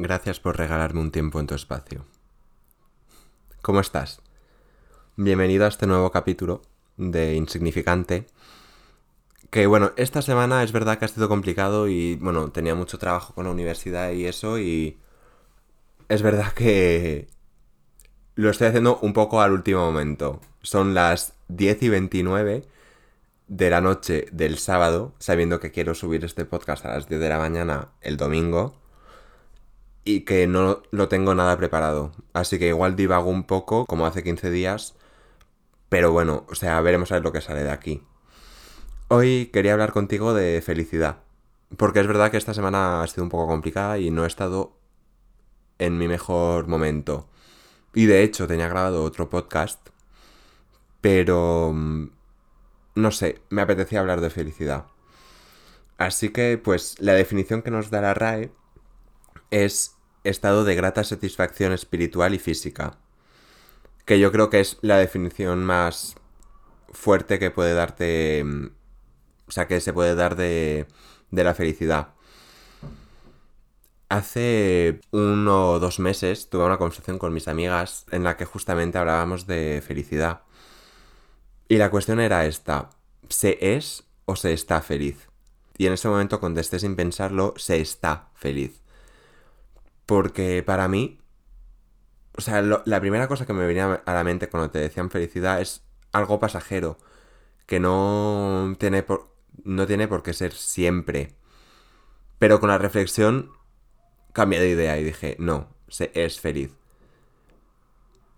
Gracias por regalarme un tiempo en tu espacio. ¿Cómo estás? Bienvenido a este nuevo capítulo de Insignificante. Que bueno, esta semana es verdad que ha sido complicado y bueno, tenía mucho trabajo con la universidad y eso y es verdad que lo estoy haciendo un poco al último momento. Son las 10 y 29 de la noche del sábado, sabiendo que quiero subir este podcast a las 10 de la mañana el domingo y que no lo tengo nada preparado. Así que igual divago un poco, como hace 15 días, pero bueno, o sea, veremos a ver lo que sale de aquí. Hoy quería hablar contigo de felicidad, porque es verdad que esta semana ha sido un poco complicada y no he estado en mi mejor momento. Y de hecho tenía grabado otro podcast, pero mm, no sé, me apetecía hablar de felicidad. Así que, pues, la definición que nos da la RAE es estado de grata satisfacción espiritual y física. Que yo creo que es la definición más fuerte que puede darte. O sea, que se puede dar de, de la felicidad. Hace uno o dos meses tuve una conversación con mis amigas en la que justamente hablábamos de felicidad. Y la cuestión era esta, ¿se es o se está feliz? Y en ese momento contesté sin pensarlo, se está feliz. Porque para mí, o sea, la primera cosa que me venía a la mente cuando te decían felicidad es algo pasajero, que no tiene por, no tiene por qué ser siempre. Pero con la reflexión cambié de idea y dije, no, se es feliz.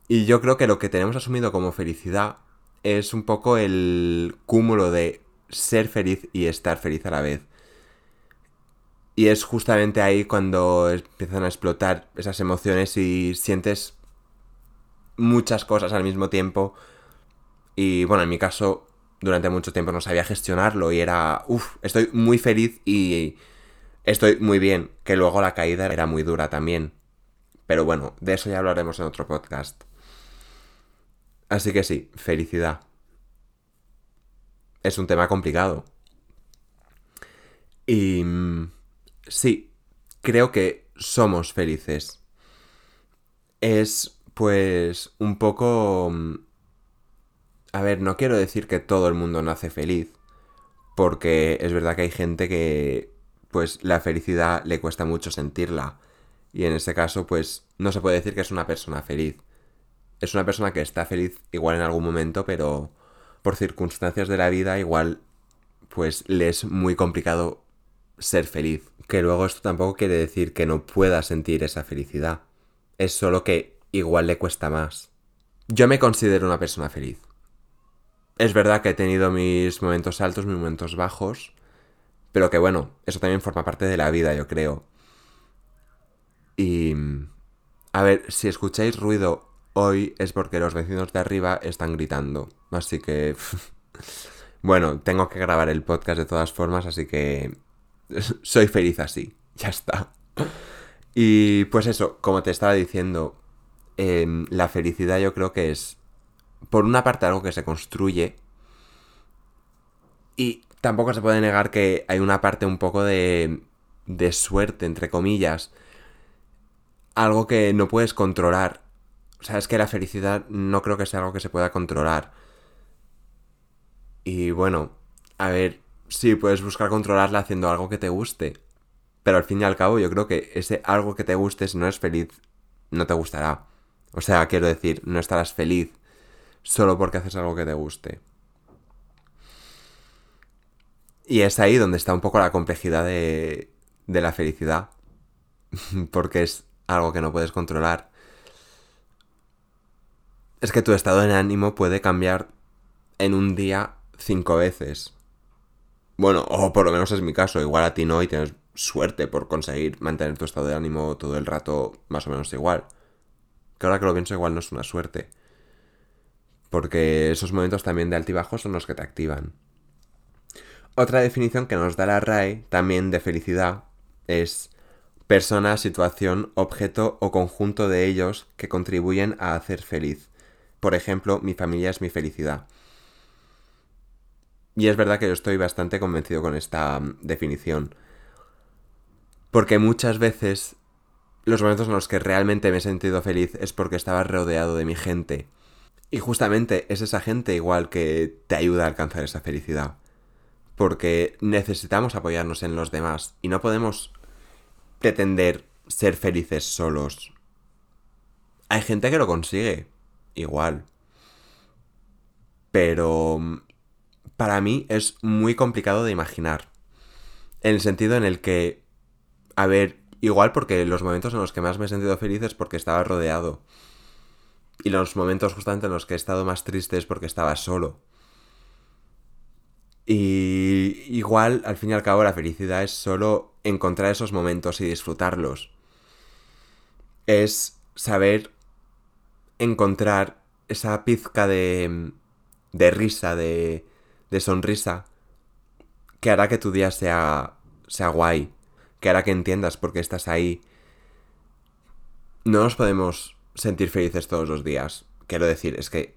Y yo creo que lo que tenemos asumido como felicidad es un poco el cúmulo de ser feliz y estar feliz a la vez. Y es justamente ahí cuando empiezan a explotar esas emociones y sientes muchas cosas al mismo tiempo. Y bueno, en mi caso, durante mucho tiempo no sabía gestionarlo y era, uff, estoy muy feliz y estoy muy bien. Que luego la caída era muy dura también. Pero bueno, de eso ya hablaremos en otro podcast. Así que sí, felicidad. Es un tema complicado. Y mm, sí, creo que somos felices. Es pues un poco... Mm, a ver, no quiero decir que todo el mundo nace feliz, porque es verdad que hay gente que pues la felicidad le cuesta mucho sentirla. Y en ese caso, pues no se puede decir que es una persona feliz es una persona que está feliz igual en algún momento, pero por circunstancias de la vida igual pues le es muy complicado ser feliz. Que luego esto tampoco quiere decir que no pueda sentir esa felicidad. Es solo que igual le cuesta más. Yo me considero una persona feliz. Es verdad que he tenido mis momentos altos, mis momentos bajos, pero que bueno, eso también forma parte de la vida, yo creo. Y... A ver, si escucháis ruido hoy es porque los vecinos de arriba están gritando. Así que... bueno, tengo que grabar el podcast de todas formas, así que... Soy feliz así. Ya está. Y pues eso, como te estaba diciendo, em, la felicidad yo creo que es, por una parte, algo que se construye. Y tampoco se puede negar que hay una parte un poco de, de suerte, entre comillas. Algo que no puedes controlar o sea, es que la felicidad no creo que sea algo que se pueda controlar. Y bueno, a ver, sí, puedes buscar controlarla haciendo algo que te guste. Pero al fin y al cabo yo creo que ese algo que te guste, si no es feliz, no te gustará. O sea, quiero decir, no estarás feliz solo porque haces algo que te guste. Y es ahí donde está un poco la complejidad de, de la felicidad. porque es algo que no puedes controlar es que tu estado de ánimo puede cambiar en un día cinco veces. Bueno, o por lo menos es mi caso, igual a ti no y tienes suerte por conseguir mantener tu estado de ánimo todo el rato más o menos igual. Que ahora que lo pienso igual no es una suerte. Porque esos momentos también de altibajos son los que te activan. Otra definición que nos da la RAE, también de felicidad, es persona, situación, objeto o conjunto de ellos que contribuyen a hacer feliz. Por ejemplo, mi familia es mi felicidad. Y es verdad que yo estoy bastante convencido con esta mm, definición. Porque muchas veces los momentos en los que realmente me he sentido feliz es porque estaba rodeado de mi gente. Y justamente es esa gente igual que te ayuda a alcanzar esa felicidad. Porque necesitamos apoyarnos en los demás y no podemos pretender ser felices solos. Hay gente que lo consigue, igual. Pero mm, para mí es muy complicado de imaginar. En el sentido en el que, a ver, igual porque los momentos en los que más me he sentido feliz es porque estaba rodeado. Y los momentos justamente en los que he estado más triste es porque estaba solo. Y igual, al fin y al cabo, la felicidad es solo encontrar esos momentos y disfrutarlos. Es saber encontrar esa pizca de, de risa, de, de sonrisa, que hará que tu día sea, sea guay, que hará que entiendas por qué estás ahí. No nos podemos sentir felices todos los días. Quiero decir, es que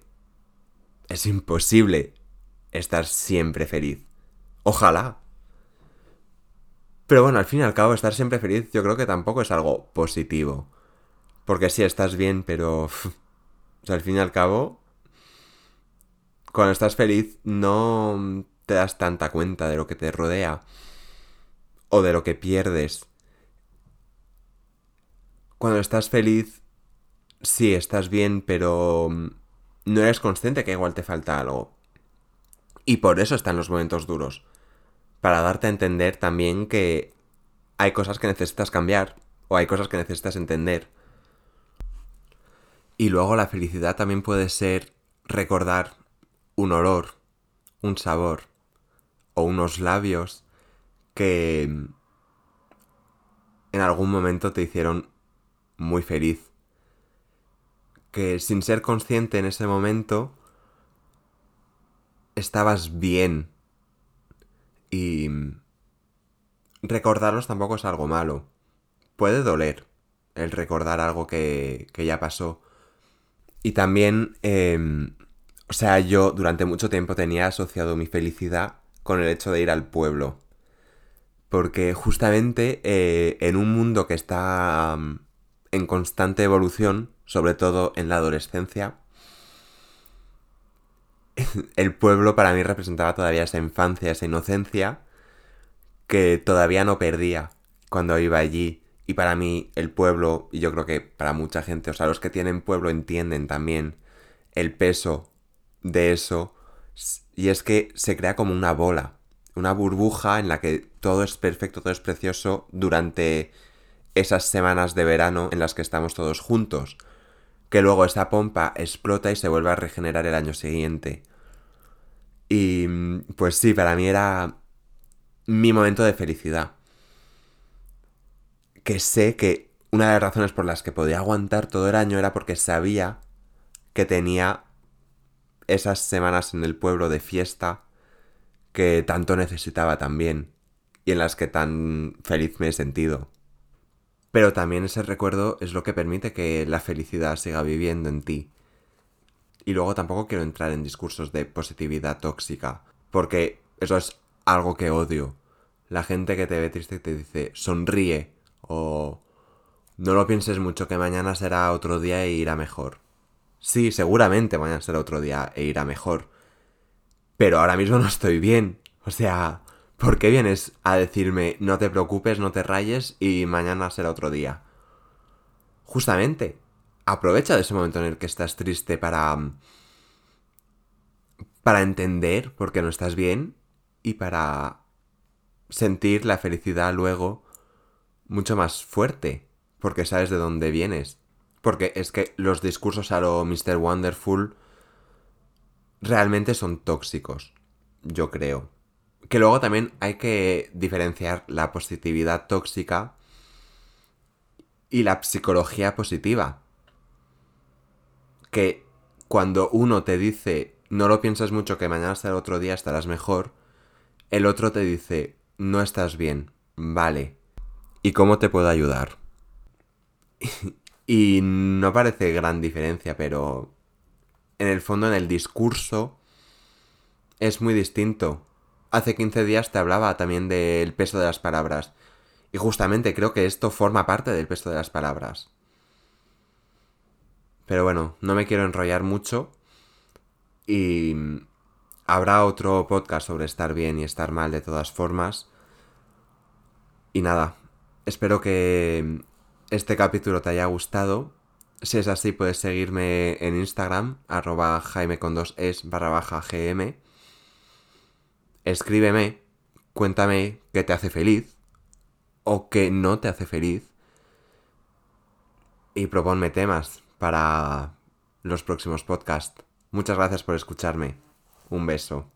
es imposible estar siempre feliz. Ojalá. Pero bueno, al fin y al cabo, estar siempre feliz yo creo que tampoco es algo positivo. Porque sí, estás bien, pero... o sea, al fin y al cabo, cuando estás feliz no te das tanta cuenta de lo que te rodea o de lo que pierdes. Cuando estás feliz sí, estás bien, pero mm, no eres consciente que igual te falta algo. Y por eso están los momentos duros. Para darte a entender también que hay cosas que necesitas cambiar o hay cosas que necesitas entender. Y luego la felicidad también puede ser recordar un olor, un sabor o unos labios que en algún momento te hicieron muy feliz que sin ser consciente en ese momento estabas bien. Y recordarlos tampoco es algo malo. Puede doler el recordar algo que, que ya pasó. Y también, em, o sea, yo durante mucho tiempo tenía asociado mi felicidad con el hecho de ir al pueblo. Porque justamente eh, en un mundo que está en constante evolución, sobre todo en la adolescencia, el pueblo para mí representaba todavía esa infancia, esa inocencia que todavía no perdía cuando iba allí. Y para mí el pueblo, y yo creo que para mucha gente, o sea, los que tienen pueblo entienden también el peso de eso. Y es que se crea como una bola, una burbuja en la que todo es perfecto, todo es precioso durante esas semanas de verano en las que estamos todos juntos que luego esa pompa explota y se vuelve a regenerar el año siguiente. Y pues sí, para mí era mi momento de felicidad. Que sé que una de las razones por las que podía aguantar todo el año era porque sabía que tenía esas semanas en el pueblo de fiesta que tanto necesitaba también y en las que tan feliz me he sentido. Pero también ese recuerdo es lo que permite que la felicidad siga viviendo en ti. Y luego tampoco quiero entrar en discursos de positividad tóxica, porque eso es algo que odio. La gente que te ve triste te dice sonríe o no lo pienses mucho que mañana será otro día e irá mejor. Sí, seguramente mañana será otro día e irá mejor. Pero ahora mismo no estoy bien. O sea, ¿Por qué vienes a decirme no te preocupes, no te rayes y mañana será otro día? Justamente, aprovecha de ese momento en el que estás triste para... para entender por qué no estás bien y para sentir la felicidad luego mucho más fuerte, porque sabes de dónde vienes. Porque es que los discursos a lo Mr. Wonderful realmente son tóxicos, yo creo. Que luego también hay que diferenciar la positividad tóxica y la psicología positiva. Que cuando uno te dice no lo piensas mucho que mañana será otro día estarás mejor, el otro te dice no estás bien, vale. ¿Y cómo te puedo ayudar? y no parece gran diferencia, pero en el fondo en el discurso es muy distinto hace 15 días te hablaba también del peso de las palabras. Y justamente creo que esto forma parte del peso de las palabras. Pero bueno, no me quiero enrollar mucho y habrá otro podcast sobre estar bien y estar mal de todas formas. Y nada, espero que este capítulo te haya gustado. Si es así, puedes seguirme en Instagram, arroba jaime con dos es barra baja gm. Escríbeme, cuéntame qué te hace feliz o qué no te hace feliz. Y proponme temas para los próximos podcasts. Muchas gracias por escucharme. Un beso.